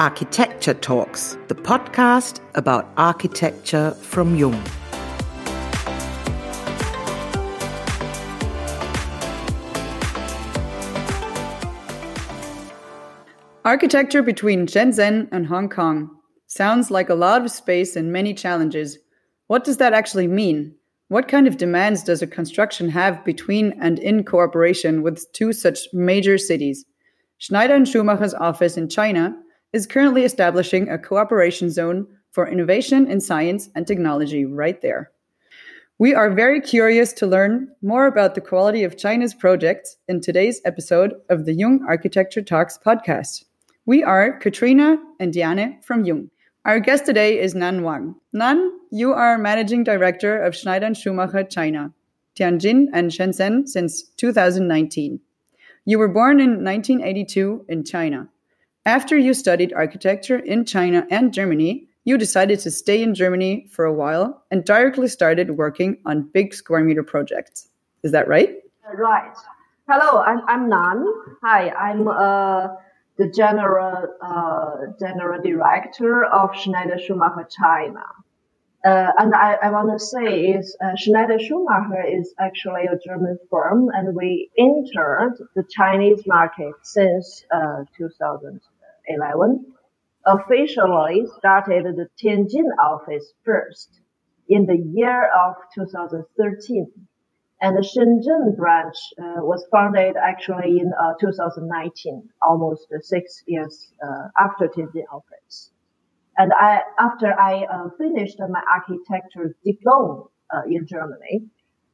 Architecture Talks, the podcast about architecture from Jung. Architecture between Shenzhen and Hong Kong sounds like a lot of space and many challenges. What does that actually mean? What kind of demands does a construction have between and in cooperation with two such major cities? Schneider and Schumacher's office in China is currently establishing a cooperation zone for innovation in science and technology right there. We are very curious to learn more about the quality of China's projects in today's episode of the Jung Architecture Talks podcast. We are Katrina and Diane from Jung. Our guest today is Nan Wang. Nan, you are managing director of Schneider and Schumacher China, Tianjin and Shenzhen since 2019. You were born in 1982 in China. After you studied architecture in China and Germany, you decided to stay in Germany for a while and directly started working on big square meter projects. Is that right? Right. Hello, I'm, I'm Nan. Hi, I'm uh, the general uh, general director of Schneider Schumacher China. Uh, and I, I want to say is uh, Schneider Schumacher is actually a German firm, and we entered the Chinese market since uh, 2011. Officially started the Tianjin office first in the year of 2013 and the Shenzhen branch uh, was founded actually in uh, 2019, almost six years uh, after Tianjin office. And I, after I uh, finished my architecture diploma uh, in Germany,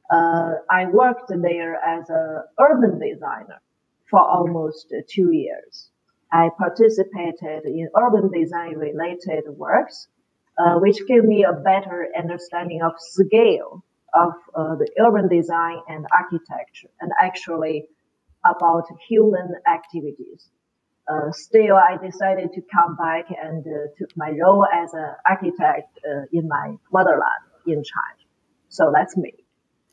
uh, I worked there as an urban designer for almost two years. I participated in urban design related works, which gave me a better understanding of scale of uh, the urban design and architecture, and actually about human activities. Uh, still, I decided to come back and uh, took my role as an architect uh, in my motherland in China. So that's me.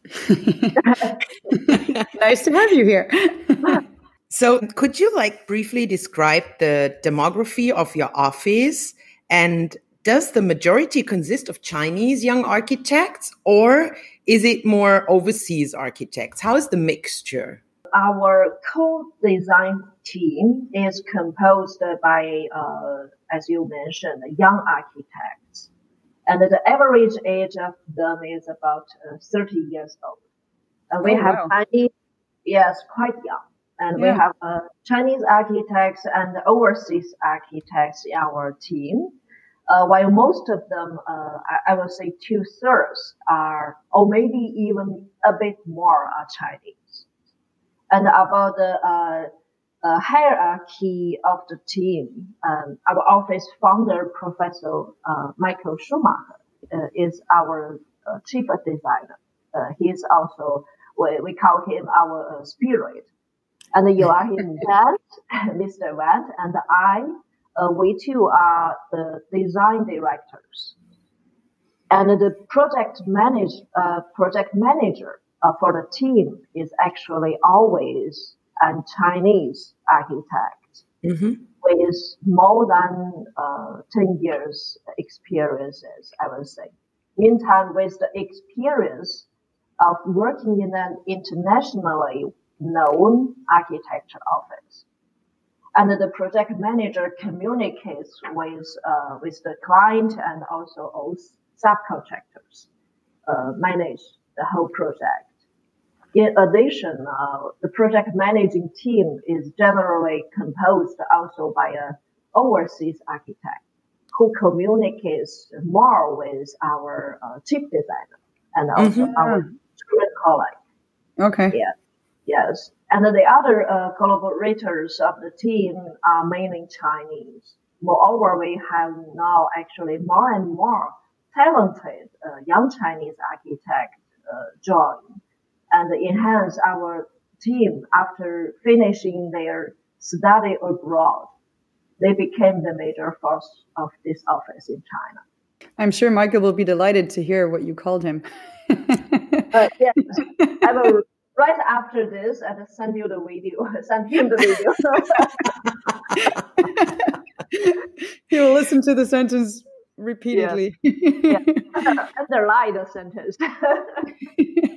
nice to have you here. so, could you like briefly describe the demography of your office and does the majority consist of Chinese young architects or is it more overseas architects? How is the mixture? Our co-design team is composed by, uh, as you mentioned, young architects. And the average age of them is about uh, 30 years old. And we oh, have wow. Chinese, yes, quite young. And yeah. we have uh, Chinese architects and overseas architects in our team. Uh, while most of them, uh, I, I, would say two thirds are, or maybe even a bit more are Chinese. And about the uh, uh hierarchy of the team, um, our office founder, Professor uh, Michael Schumacher, uh, is our chief designer. he is also, we, we call him our spirit. And Joachim Wendt, Mr. Wendt, and I uh, we too are the design directors. And the project manage, uh, project manager uh, for the team is actually always a Chinese architect mm-hmm. with more than uh, 10 years experiences, I would say. Meantime, with the experience of working in an internationally known architecture office and the project manager communicates with uh, with the client and also all subcontractors uh, manage the whole project. In addition, uh, the project managing team is generally composed also by an overseas architect who communicates more with our uh, chief designer and also mm-hmm. our colleague. Okay. Yeah. Yes. And the other uh, collaborators of the team are mainly Chinese. Moreover, we have now actually more and more talented uh, young Chinese architects uh, join and enhance our team after finishing their study abroad. They became the major force of this office in China. I'm sure Michael will be delighted to hear what you called him. uh, yes, I will right after this and send you the video, send him the video. he will listen to the sentence repeatedly. Yeah. yeah. Underline the sentence.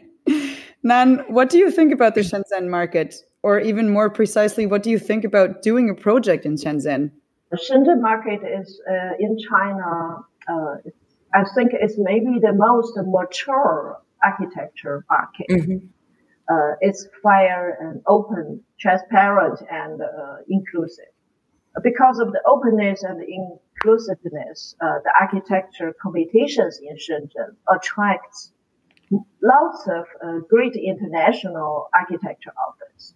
Nan, what do you think about the Shenzhen market? Or even more precisely, what do you think about doing a project in Shenzhen? The Shenzhen market is uh, in China. Uh, I think it's maybe the most mature architecture market. Mm-hmm. Uh, it's fair and open, transparent, and uh, inclusive. Because of the openness and inclusiveness, uh, the architecture competitions in Shenzhen attracts lots of uh, great international architecture authors.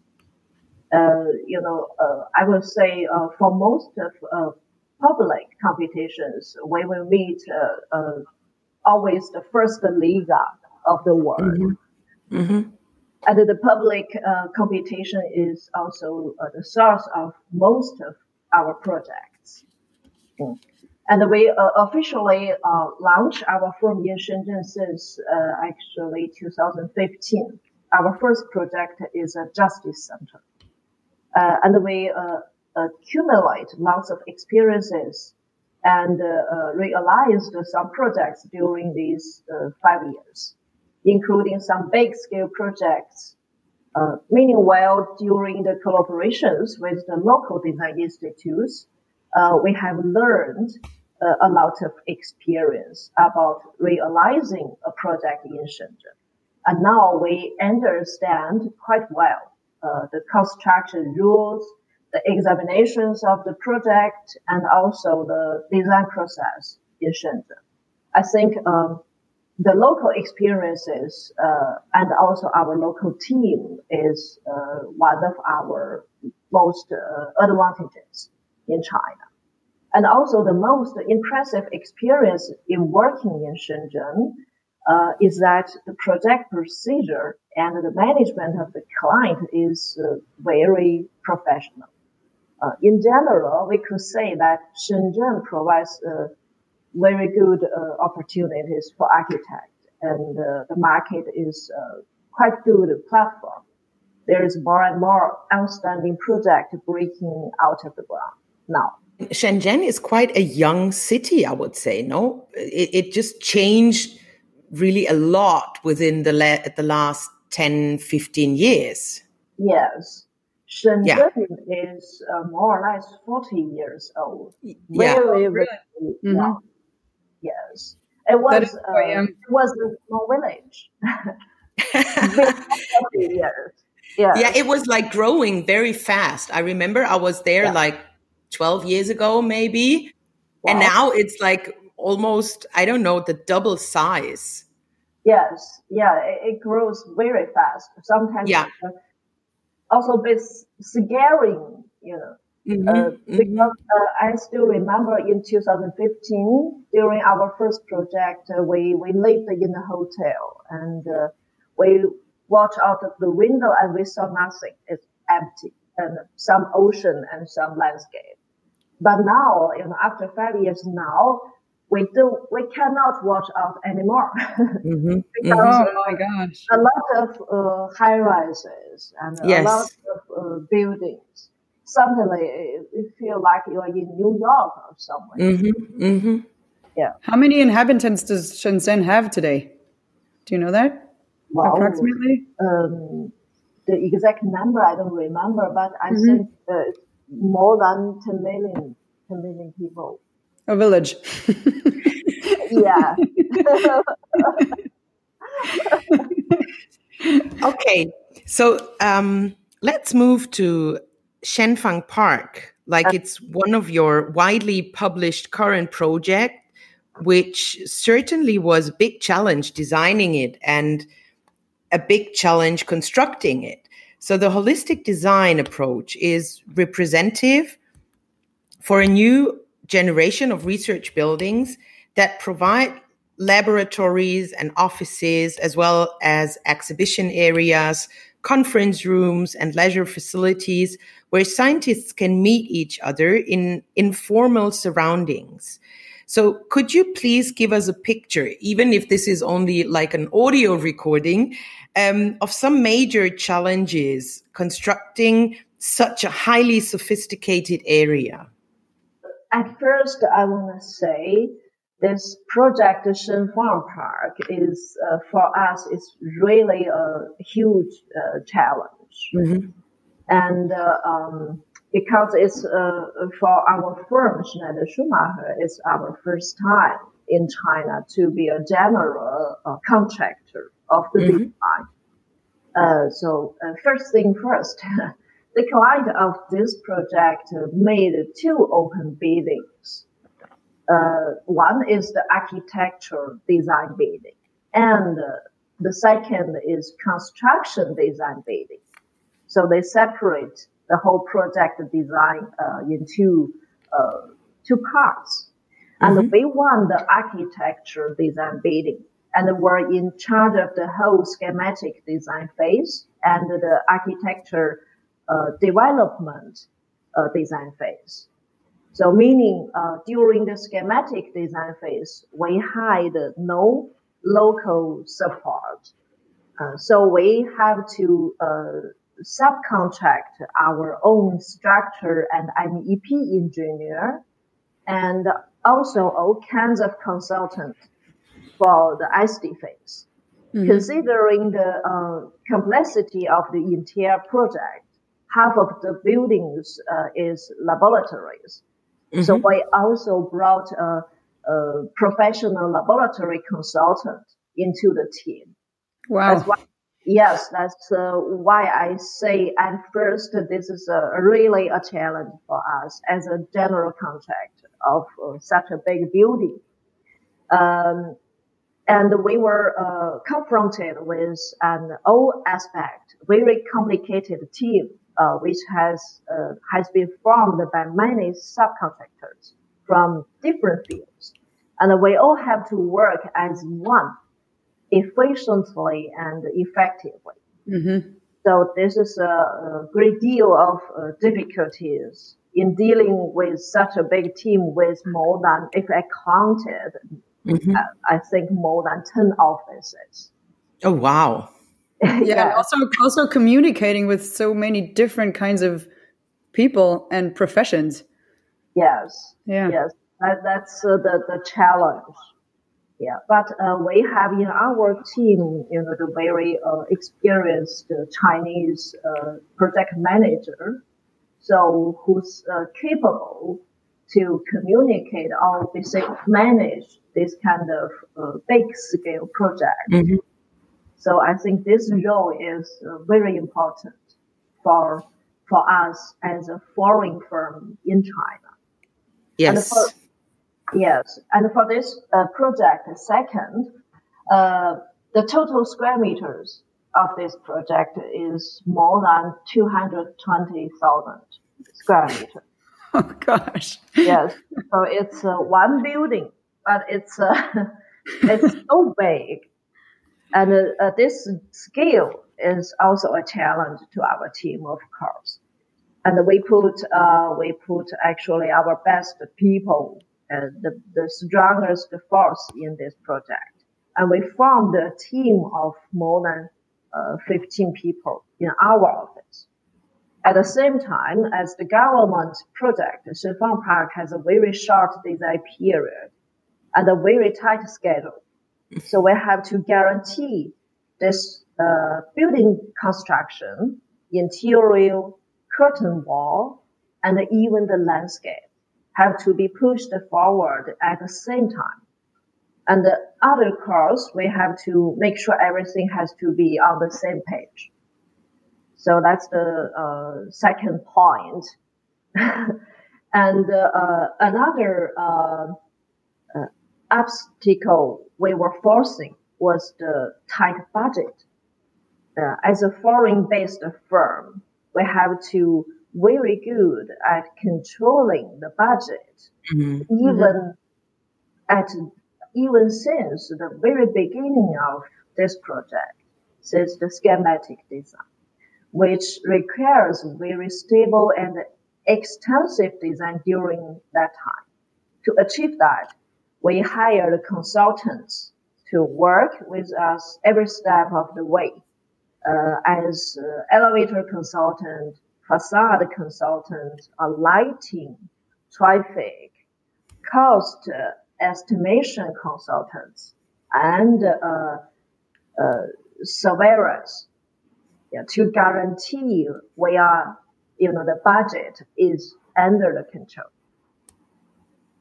Uh, you know, uh, I would say uh, for most of uh, public competitions, we will meet uh, always the first liga of the world. Mm-hmm. Mm-hmm. And the public competition is also the source of most of our projects. Mm. And we uh, officially uh, launched our firm in Shenzhen since uh, actually 2015. Our first project is a justice center. Uh, and we uh, accumulate lots of experiences and uh, realized some projects during these five years, including some big scale projects uh, meanwhile, during the collaborations with the local design institutes, uh, we have learned a lot of experience about realizing a project in Shenzhen. And now we understand quite well uh, the construction rules, the examinations of the project, and also the design process in Shenzhen. I think um, the local experiences uh, and also our local team is uh, one of our most uh, advantages in China. And also the most impressive experience in working in Shenzhen uh, is that the project procedure and the management of the client is uh, very professional. Uh, in general, we could say that Shenzhen provides very good uh, opportunities for architects, and uh, the market is uh, quite good platform. There is more and more outstanding project breaking out of the ground now. Shenzhen is quite a young city, I would say. No, it, it just changed really a lot within the la- the last 10, 15 years. Yes. Shenzhen yeah. is uh, more or less 40 years old. Yeah. Very, very mm-hmm. Yes, it was. Uh, it was a small village. years. Yeah. yeah, it was like growing very fast. I remember I was there yeah. like 12 years ago, maybe. Wow. And now it's like almost, I don't know, the double size. Yes, yeah, it, it grows very fast. Sometimes yeah. also a bit scaring, you know. Mm-hmm, uh, mm-hmm. because uh, I still remember in 2015 during our first project, uh, we we lived in a hotel and uh, we watched out of the window and we saw nothing. It's empty and some ocean and some landscape. But now, you know, after five years now, we do we cannot watch out anymore mm-hmm. because mm-hmm. oh my gosh, a lot of uh, high rises and yes. a lot of uh, buildings suddenly it feel like you're in New York or somewhere. Mm-hmm, mm-hmm. Yeah. How many inhabitants does Shenzhen have today? Do you know that? Well, Approximately? Um, the exact number I don't remember, but I mm-hmm. think uh, more than 10 million, 10 million people. A village. yeah. okay. So um, let's move to Shenfang Park, like uh, it's one of your widely published current project, which certainly was a big challenge designing it and a big challenge constructing it. So the holistic design approach is representative for a new generation of research buildings that provide laboratories and offices as well as exhibition areas, conference rooms and leisure facilities where scientists can meet each other in informal surroundings. So could you please give us a picture, even if this is only like an audio recording, um, of some major challenges constructing such a highly sophisticated area? at first, I want to say this project, Shenfang Park, is uh, for us is really a huge uh, challenge, mm-hmm. and uh, um, because it's uh, for our firm Schneider Schumacher, it's our first time in China to be a general uh, contractor of the mm-hmm. design. Uh, so first thing first. The client of this project made two open biddings. Uh, one is the architecture design bidding, and uh, the second is construction design bidding. So they separate the whole project design uh, into uh, two parts. Mm-hmm. And we won the architecture design bidding and were in charge of the whole schematic design phase and the architecture uh, development uh, design phase. So meaning uh, during the schematic design phase, we had no local support. Uh, so we have to uh, subcontract our own structure and MEP engineer and also all kinds of consultants for the SD phase. Mm-hmm. Considering the uh, complexity of the entire project, half of the buildings uh, is laboratories. Mm-hmm. So we also brought a, a, professional laboratory consultant into the team. Wow. That's why, yes, that's uh, why I say at first this is a, really a challenge for us as a general contractor of uh, such a big building. Um, and we were uh, confronted with an all aspect, very complicated team uh, which has uh, has been formed by many subcontractors from different fields, and we all have to work as one, efficiently and effectively. Mm-hmm. So this is a, a great deal of uh, difficulties in dealing with such a big team with more than, if I counted, mm-hmm. I think more than ten offices. Oh wow! yeah, yeah. also also communicating with so many different kinds of people and professions. Yes. Yeah. Yes. That, that's uh, the the challenge. Yeah, but uh, we have in our team, you know, the very uh, experienced Chinese uh, project manager, so who's uh, capable to communicate or manage this kind of uh, big scale project. Mm-hmm so I think this role is uh, very important for for us as a foreign firm in China. Yes. For, yes, and for this uh, project, second, uh, the total square meters of this project is more than two hundred twenty thousand square meters. Oh gosh. yes. So it's uh, one building, but it's uh, it's so big and uh, uh, this scale is also a challenge to our team, of course. And we put, uh, we put actually our best people, and the, the strongest force in this project. And we formed a team of more than uh, 15 people in our office. At the same time, as the government project, Shenfang Park has a very short design period and a very tight schedule. So we have to guarantee this uh, building construction, interior, curtain wall, and even the landscape have to be pushed forward at the same time. And the other course, we have to make sure everything has to be on the same page. So that's the uh, second point. and uh, another uh, uh, obstacle we were forcing was the tight budget. Uh, as a foreign-based firm, we have to very good at controlling the budget, mm-hmm. even mm-hmm. at even since the very beginning of this project, since the schematic design, which requires very stable and extensive design during that time. To achieve that, we hired consultants to work with us every step of the way uh, as uh, elevator consultant, facade consultant, a lighting, traffic, cost estimation consultants and uh, uh, surveyors yeah, to guarantee we are, you know, the budget is under the control.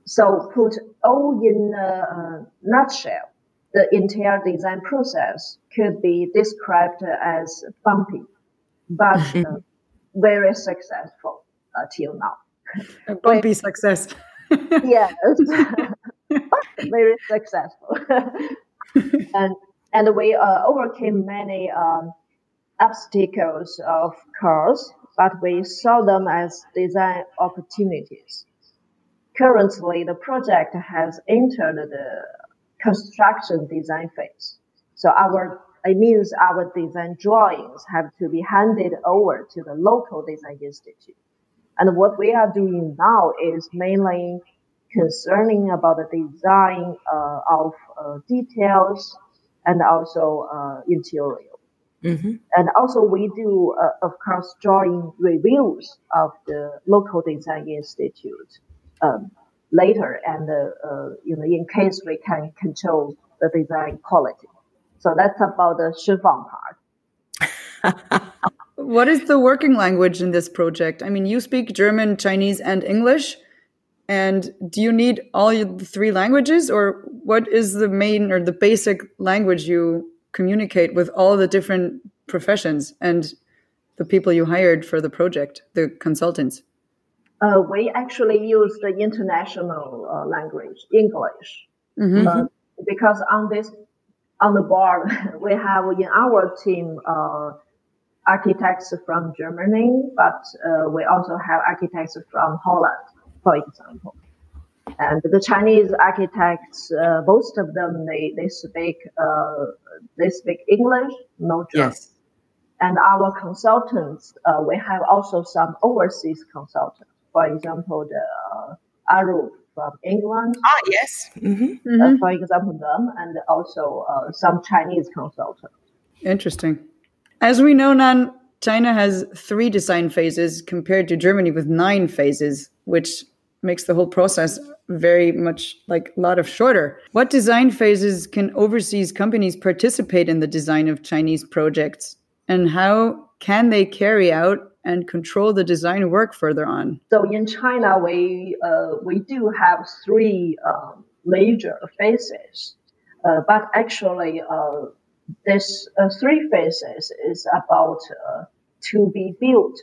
So put all in a nutshell, the entire design process could be described as bumpy, but uh, very successful uh, till now. A bumpy success. yes, very successful, and and we uh, overcame many um, obstacles, of course, but we saw them as design opportunities. Currently, the project has entered the construction design phase. So our, it means our design drawings have to be handed over to the local design institute. And what we are doing now is mainly concerning about the design uh, of uh, details and also uh, interior. Mm-hmm. And also we do, uh, of course, drawing reviews of the local design institute um, later, and uh, uh, you know, in case we can control the design quality. So that's about the Shifang Park. what is the working language in this project? I mean, you speak German, Chinese, and English. And do you need all the three languages, or what is the main or the basic language you communicate with all the different professions and the people you hired for the project, the consultants? Uh, we actually use the international uh, language, English, mm-hmm. uh, because on this on the board we have in our team uh, architects from Germany, but uh, we also have architects from Holland, for example. And the Chinese architects, uh, most of them, they, they speak, uh, they speak English, no German. Yes. And our consultants, uh, we have also some overseas consultants. For example, the uh, Arup from England. Ah, yes. Mm-hmm. Uh, mm-hmm. for example, them, and also uh, some Chinese consultants. Interesting. As we know, Nan, China has three design phases compared to Germany with nine phases, which makes the whole process very much like a lot of shorter. What design phases can overseas companies participate in the design of Chinese projects? And how can they carry out and control the design work further on? So in China, we uh, we do have three um, major phases, uh, but actually, uh, this uh, three phases is about uh, to be built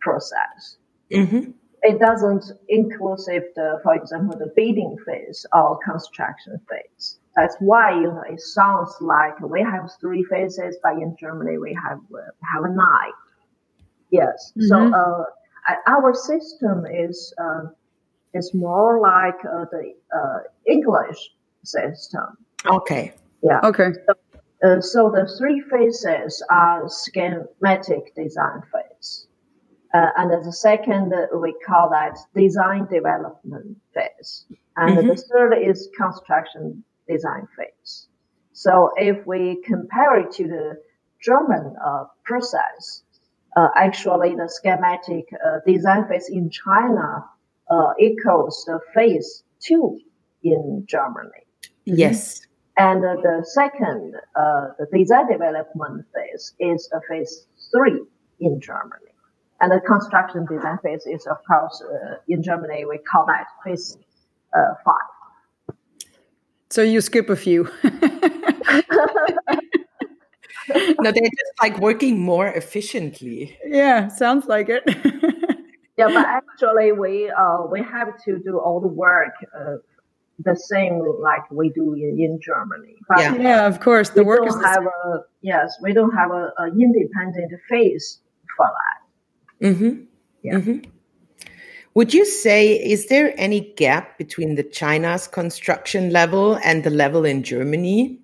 process. Mm-hmm it doesn't inclusive the, for example, the bidding phase or construction phase. That's why you know it sounds like we have three phases, but in Germany we have uh, have nine. Yes. Mm-hmm. So uh, our system is uh, is more like uh, the uh, English system. Okay. Yeah. Okay. So, uh, so the three phases are schematic design phase. Uh, and the second, uh, we call that design development phase. And mm-hmm. the third is construction design phase. So if we compare it to the German uh, process, uh, actually the schematic uh, design phase in China uh, equals the phase two in Germany. Yes. And the second, the design development phase is the phase three in Germany. And the construction design phase is, of course, uh, in Germany, we call that phase uh, five. So you skip a few. no, they're just like working more efficiently. Yeah, sounds like it. yeah, but actually, we uh, we have to do all the work uh, the same like we do in, in Germany. But yeah. yeah, of course, the work is have a yes, we don't have a, a independent phase for that. Mm-hmm. Yeah. Mm-hmm. Would you say is there any gap between the China's construction level and the level in Germany?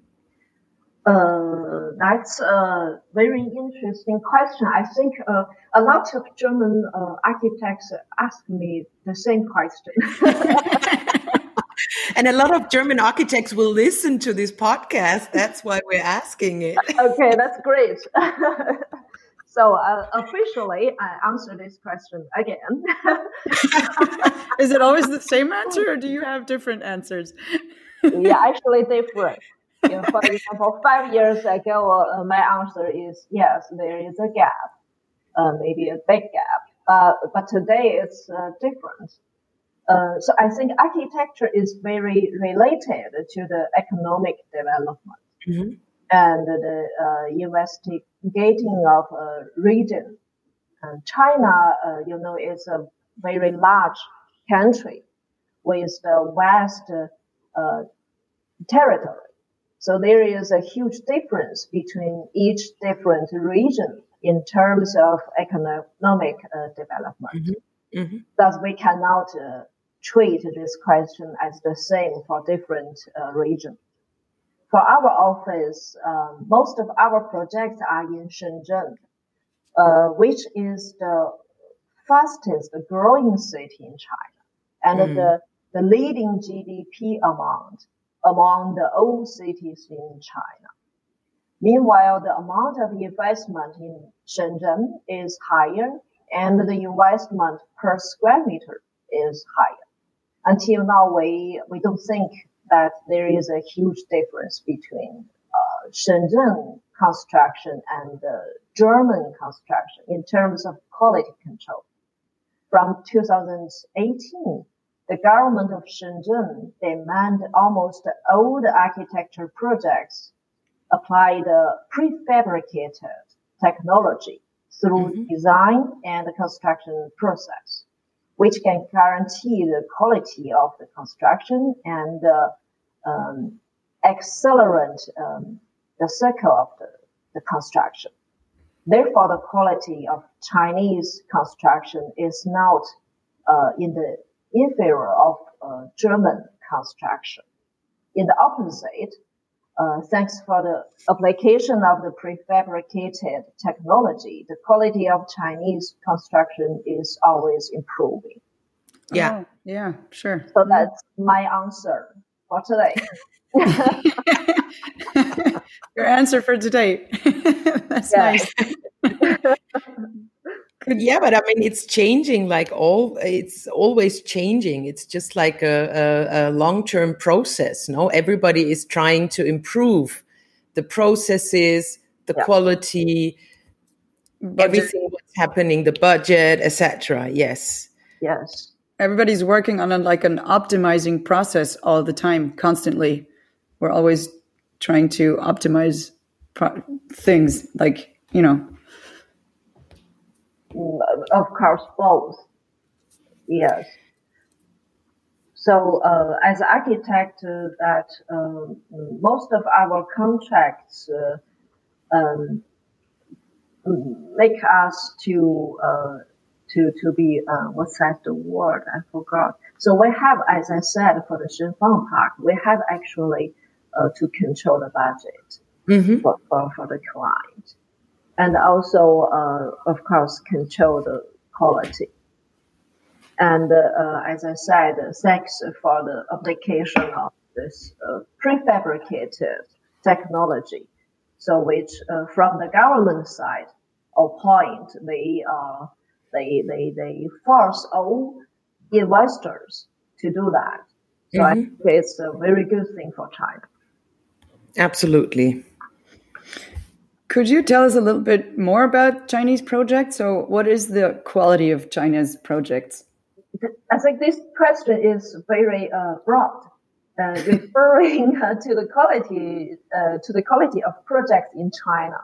Uh, that's a very interesting question. I think uh, a lot of German uh, architects ask me the same question. and a lot of German architects will listen to this podcast. That's why we're asking it. okay, that's great. So uh, officially, I answer this question again. Is it always the same answer, or do you have different answers? yeah, actually different. You know, for example, five years ago, uh, my answer is yes, there is a gap, uh, maybe a big gap. Uh, but today it's uh, different. Uh, so I think architecture is very related to the economic development mm-hmm. And the uh, investigating of a region. And China, you know, is a very large country with the vast territory. So there is a huge difference between each different region in terms of economic uh, development. Mm-hmm. Mm-hmm. Thus, we cannot uh, treat this question as the same for different uh, regions. For our office, um, most of our projects are in Shenzhen, uh, which is the fastest growing city in China and mm. the, the leading GDP amount among the old cities in China. Meanwhile, the amount of investment in Shenzhen is higher and the investment per square meter is higher. Until now, we, we don't think that there is a huge difference between uh, Shenzhen construction and the German construction in terms of quality control. From 2018, the government of Shenzhen demand almost all the architecture projects apply the prefabricated technology through mm-hmm. design and the construction process, which can guarantee the quality of the construction and uh, um, accelerate um, the cycle of the, the construction. Therefore, the quality of Chinese construction is not uh, in the inferior of uh, German construction. In the opposite, uh, thanks for the application of the prefabricated technology, the quality of Chinese construction is always improving. Yeah, oh, yeah, sure. So that's my answer for today. Your answer for today. that's nice. yeah, but I mean, it's changing. Like all, it's always changing. It's just like a, a, a long-term process. No, everybody is trying to improve the processes, the yeah. quality, budget. everything what's happening, the budget, etc. Yes. Yes. Everybody's working on a, like an optimizing process all the time, constantly. We're always trying to optimize pro- things, like you know of course, both. Yes. So, uh, as architect, uh, that uh, most of our contracts uh, um, make us to uh, to to be uh, what's that the word I forgot. So we have, as I said, for the Shifang Park, we have actually to control the budget mm-hmm. for, for for the client and also, uh, of course, control the quality. And uh, as I said, thanks for the application of this uh, prefabricated technology, so which uh, from the government side or point, they uh, they they they force all investors to do that. So mm-hmm. I think it's a very good thing for China. Absolutely. Could you tell us a little bit more about Chinese projects? So, what is the quality of China's projects? I think this question is very uh, broad, uh, referring uh, to the quality uh, to the quality of projects in China.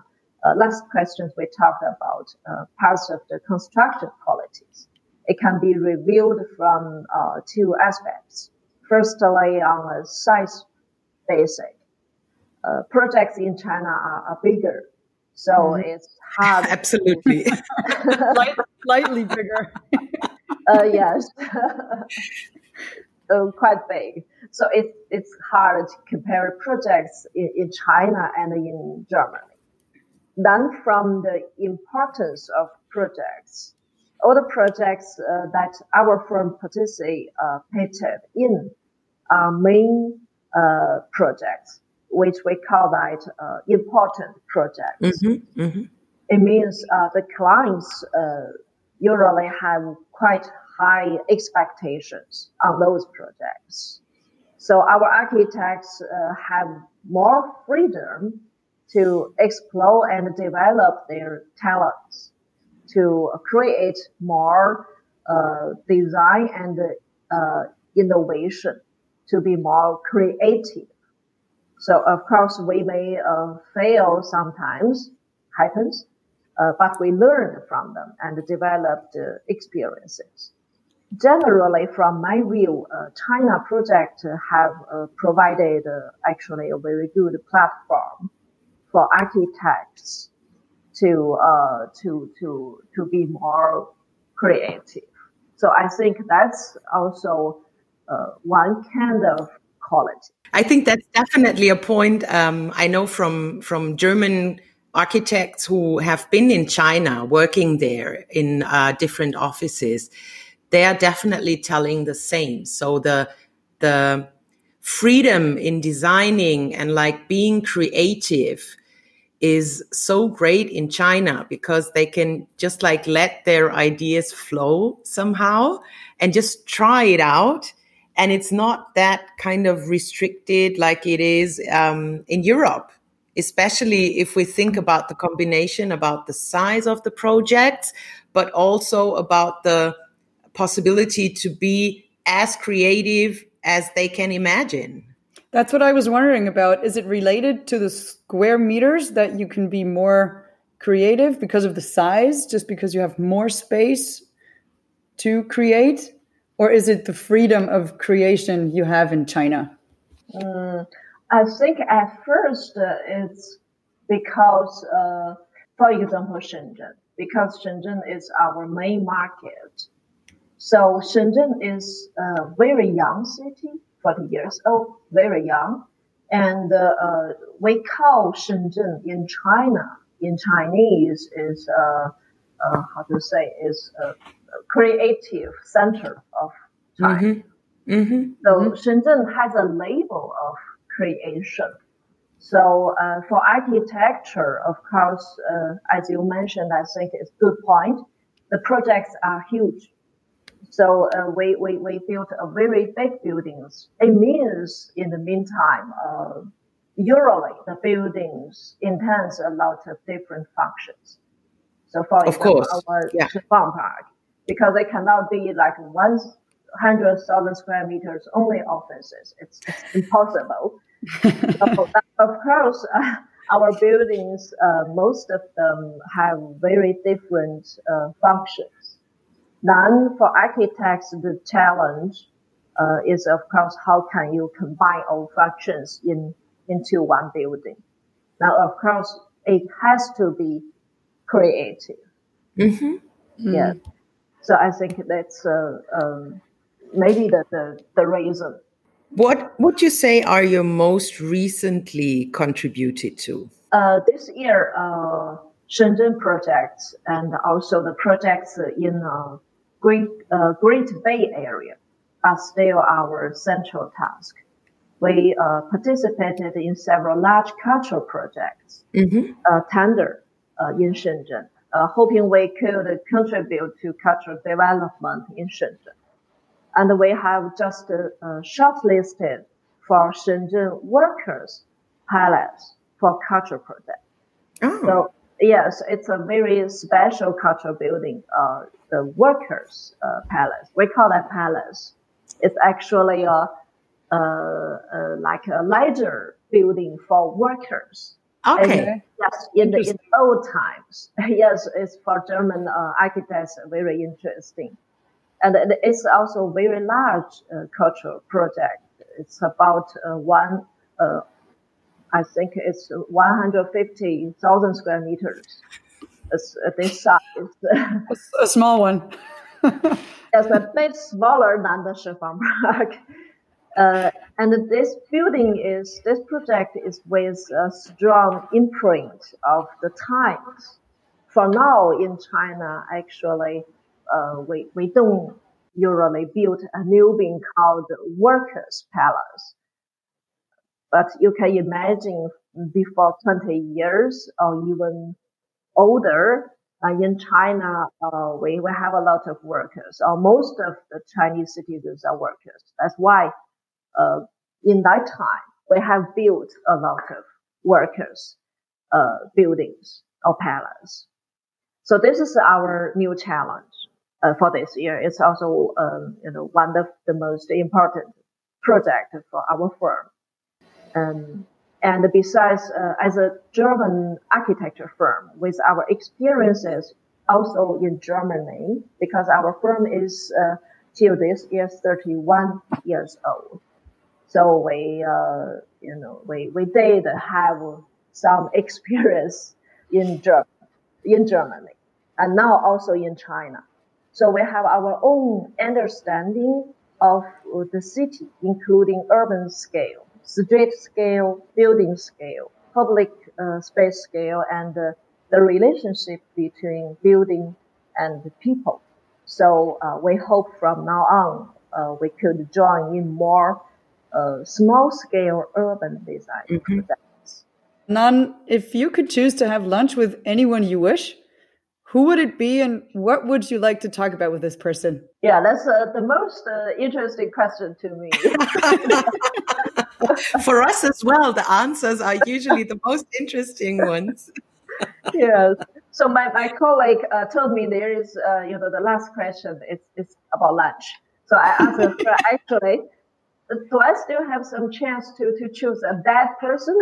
Uh, last questions we talked about uh, parts of the construction qualities. It can be reviewed from two aspects. Firstly, on a size basis, projects in China are, are bigger so mm. it's hard. Absolutely. Light, slightly bigger. uh, yes. uh, quite big. So it, it's hard to compare projects in, in China and in Germany. Then from the importance of projects, all the projects uh, that our firm participated uh, in are main uh, projects which we call that uh, important projects. Mm-hmm, mm-hmm. it means uh, the clients uh, usually have quite high expectations on those projects. So our architects uh, have more freedom to explore and develop their talents, to create more uh, design and uh, innovation, to be more creative. So of course we may uh, fail sometimes, happens, uh, but we learn from them and developed experiences generally, from my view, uh, China project have uh, provided actually a very good platform for architects to uh, to to to be more creative. So I think that's also uh, one kind of quality. I think that's definitely a point. Um, I know from from German architects who have been in China working there in uh, different offices they are definitely telling the same. So the, the freedom in designing and like being creative is so great in China because they can just like let their ideas flow somehow and just try it out. And it's not that kind of restricted like it is um, in Europe, especially if we think about the combination about the size of the project, but also about the possibility to be as creative as they can imagine. That's what I was wondering about. Is it related to the square meters that you can be more creative because of the size, just because you have more space to create? Or is it the freedom of creation you have in China? Mm, I think at first uh, it's because, uh, for example, Shenzhen, because Shenzhen is our main market so Shenzhen is a very young city, 40 years old, very young. And uh, uh, we call Shenzhen in China, in Chinese, is uh, uh how to say, is a creative center of China. Mm-hmm. Mm-hmm. So mm-hmm. Shenzhen has a label of creation. So uh, for architecture, of course, uh, as you mentioned, I think it's a good point. The projects are huge so uh, we, we, we built a very big buildings. It means in the meantime, uh, usually the buildings intends a lot of different functions. So for of example, course. our yeah. Park, because it cannot be like 100,000 square meters only offices. It's, it's impossible. so of course, uh, our buildings, uh, most of them have very different uh, functions. Then for architects, the challenge uh, is of course how can you combine all functions in into one building. Now, of course, it has to be creative. Mm-hmm. Mm-hmm. Yeah. So I think that's uh, um, maybe the, the, the reason. What would you say are your most recently contributed to? Uh, this year, uh, Shenzhen projects and also the projects in uh, Great, uh, Great Bay Area are still our central task. We uh, participated in several large cultural projects, mm-hmm. uh, tender uh, in Shenzhen, uh, hoping we could contribute to cultural development in Shenzhen. And we have just uh, shortlisted for Shenzhen Workers Palace for cultural project. Oh. So yes, it's a very special cultural building. Uh, the workers' uh, palace. We call that palace. It's actually a, a, a like a leisure building for workers. Okay. And, yes, in the, in old times. yes, it's for German uh, architects. Very interesting, and it's also a very large uh, cultural project. It's about uh, one. Uh, I think it's 150,000 square meters this size. a small one. it's a bit smaller than the Shifang Park. Uh, and this building is, this project is with a strong imprint of the times. For now in China, actually, uh, we, we don't usually build a new building called Workers' Palace. But you can imagine before 20 years or even older. Uh, in China, uh, we, we have a lot of workers, or most of the Chinese citizens are workers. That's why, uh, in that time, we have built a lot of workers, uh, buildings or palaces. So this is our new challenge uh, for this year. It's also, um, you know, one of the most important project for our firm. Um, and besides, uh, as a German architecture firm with our experiences also in Germany, because our firm is uh, till this year 31 years old. So we, uh, you know, we, we did have some experience in in Germany and now also in China. So we have our own understanding of the city, including urban scale, street scale, building scale, public uh, space scale, and uh, the relationship between building and people. So uh, we hope from now on uh, we could join in more uh, small scale urban design mm-hmm. Nan, if you could choose to have lunch with anyone you wish, who would it be and what would you like to talk about with this person? Yeah, that's uh, the most uh, interesting question to me. For us as well, the answers are usually the most interesting ones. yes. So my, my colleague uh, told me there is, uh, you know, the last question is, is about lunch. So I asked her, actually, do I still have some chance to, to choose a bad person?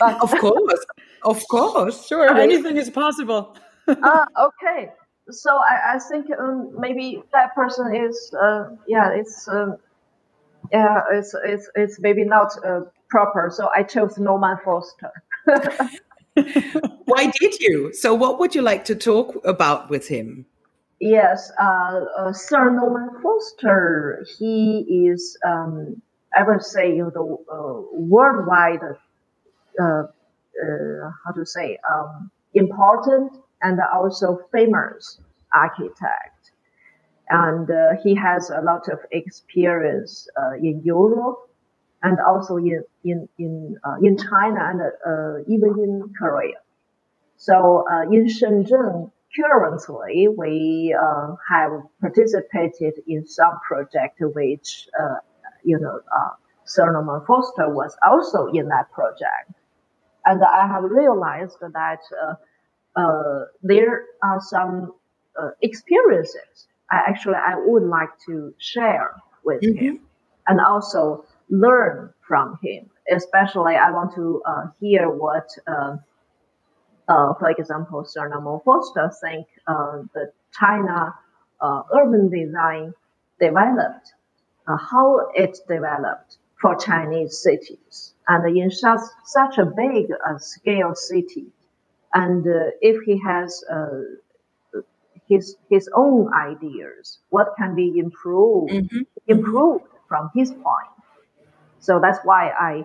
but, of course. Of course. Sure. Anything is possible ah, okay. So I, I think um, maybe that person is, uh, yeah, it's, yeah, it's, it's, it's maybe not uh, proper. So I chose Norman Foster. Why did you? So what would you like to talk about with him? Yes, uh, uh, Sir Norman Foster. He is, um, I would say, you know, the uh, worldwide, uh, uh, how to say, um, important and also famous architect. And uh, he has a lot of experience uh, in Europe and also in in in uh, in China and uh, even in Korea. So uh, in Shenzhen, currently we uh, have participated in some project which you know Sir Norman Foster was also in that project, and I have realized that there are some experiences I actually I would like to share with mm-hmm. him and also learn from him. Especially, I want to uh, hear what, um, uh, for example, Sir Norman Foster think uh, the China uh, urban design developed, how it developed for Chinese cities, and in such such a big scale city and uh, if he has uh, his his own ideas, what can be improved mm-hmm. improved from his point. So that's why I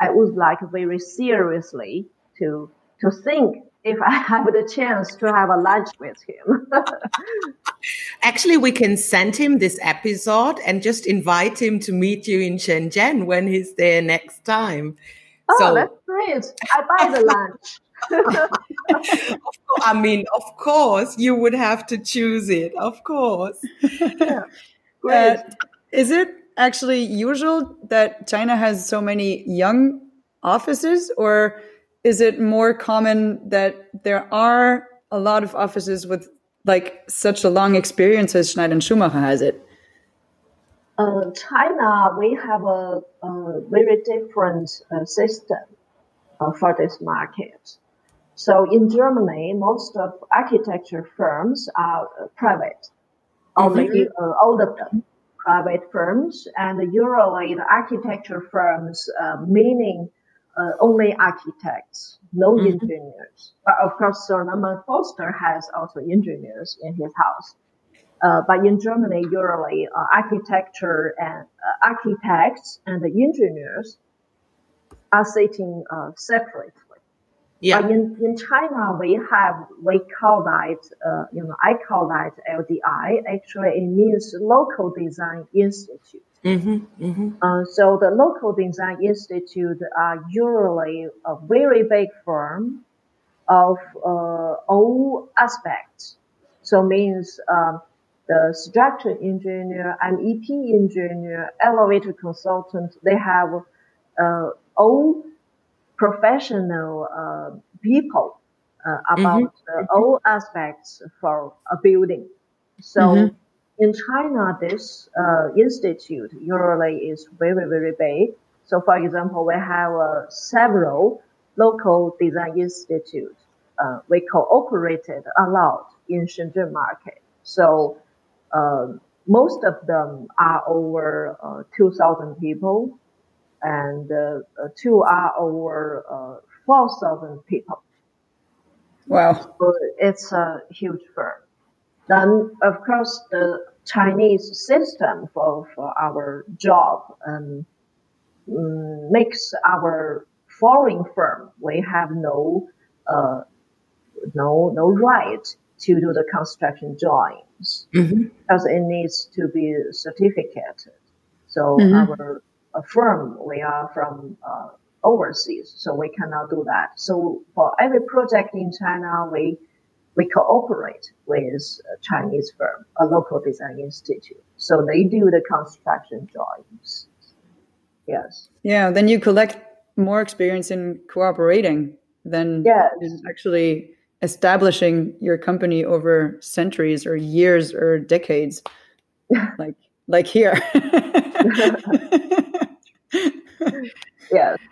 I would like very seriously to to think if I have the chance to have a lunch with him. Actually, we can send him this episode and just invite him to meet you in Shenzhen when he's there next time. Oh, so, that's great. I buy the lunch. I mean, of course, you would have to choose it. Of course. Yeah. Uh, is it actually usual that China has so many young offices, or is it more common that there are a lot of offices with like such a long experience as Schneider and Schumacher has it? Uh, China, we have a, a very different uh, system uh, for this market. So in Germany, most of architecture firms are uh, private, mm-hmm. uh, all of them private firms, and usually the architecture firms, uh, meaning uh, only architects, no mm-hmm. engineers. But of course, Sir Norman Foster has also engineers in his house. Uh, but in Germany, usually uh, architecture and architects and the engineers are sitting separate yeah. But in, in China, we have, we call that, uh, you know, I call that LDI. Actually, it means Local Design Institute. Mm-hmm, mm-hmm. Uh, so the Local Design Institute are usually a very big firm of uh, all aspects. So means um, the structure engineer, MEP engineer, elevator consultant, they have uh, all professional uh, people uh, about mm-hmm. all aspects for a building. So mm-hmm. in China, this uh, institute usually is very, very big. So for example, we have uh, several local design institutes. Uh, we cooperated a lot in Shenzhen market. So um, most of them are over uh, 2,000 people, and uh, uh, two are over uh, 4,000 people. Wow. So it's a huge firm. Then, of course, the Chinese system for, for our job um, makes our foreign firm, we have no, uh, no, no right to do the construction drawings mm-hmm. because it needs to be certificated. So mm-hmm. our firm, we are from uh, overseas, so we cannot do that. So for every project in China, we we cooperate with a Chinese firm, a local design institute. So they do the construction drawings. Yes. Yeah. Then you collect more experience in cooperating than yes. actually establishing your company over centuries or years or decades, like like here.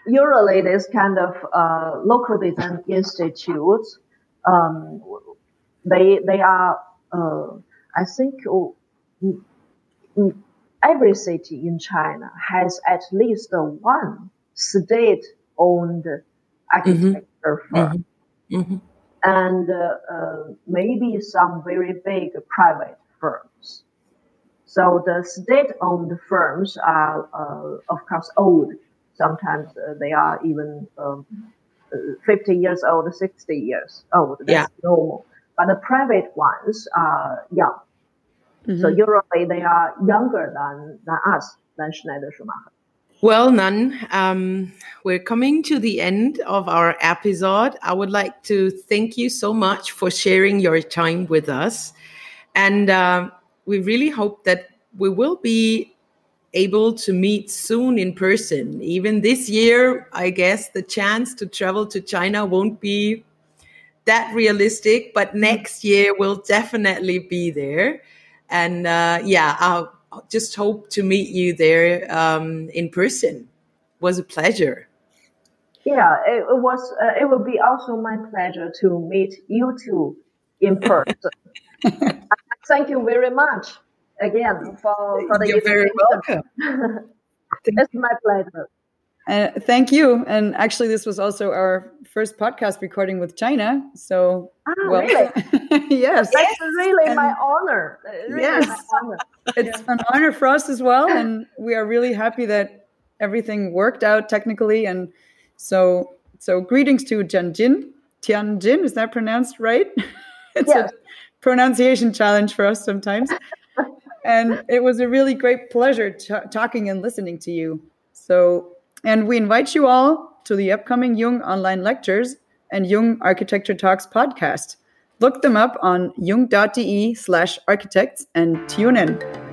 usually this kind of uh, local design institutes, um, they they are, uh, I think, oh, every city in China has at least one state-owned architecture mm-hmm. firm, mm-hmm. Mm-hmm. and uh, uh, maybe some very big private firms. So the state-owned firms are, uh, of course, old. Sometimes uh, they are even um, uh, 50 years old, 60 years old. That's yeah. normal. But the private ones are young. Mm-hmm. So usually they are younger than, than us, than Schneider Schumacher. Well, Nan, um, we're coming to the end of our episode. I would like to thank you so much for sharing your time with us. And uh, we really hope that we will be able to meet soon in person. Even this year, I guess the chance to travel to China won't be that realistic, but next year we'll definitely be there. And uh, yeah, I just hope to meet you there um, in person. It was a pleasure. Yeah, it was. Uh, it will be also my pleasure to meet you two in person. Thank you very much again for, for the You're very welcome. it's my pleasure. Uh, thank you. And actually, this was also our first podcast recording with China. So, ah, well, really? yes, that's really and, my honor. Really yes, my honor. it's an honor for us as well, and we are really happy that everything worked out technically. And so, so greetings to Tianjin. Tianjin, is that pronounced right? it's yes. a pronunciation challenge for us sometimes. And it was a really great pleasure t- talking and listening to you. So and we invite you all to the upcoming Jung online lectures and Jung Architecture Talks podcast. Look them up on jung.de slash architects and tune in.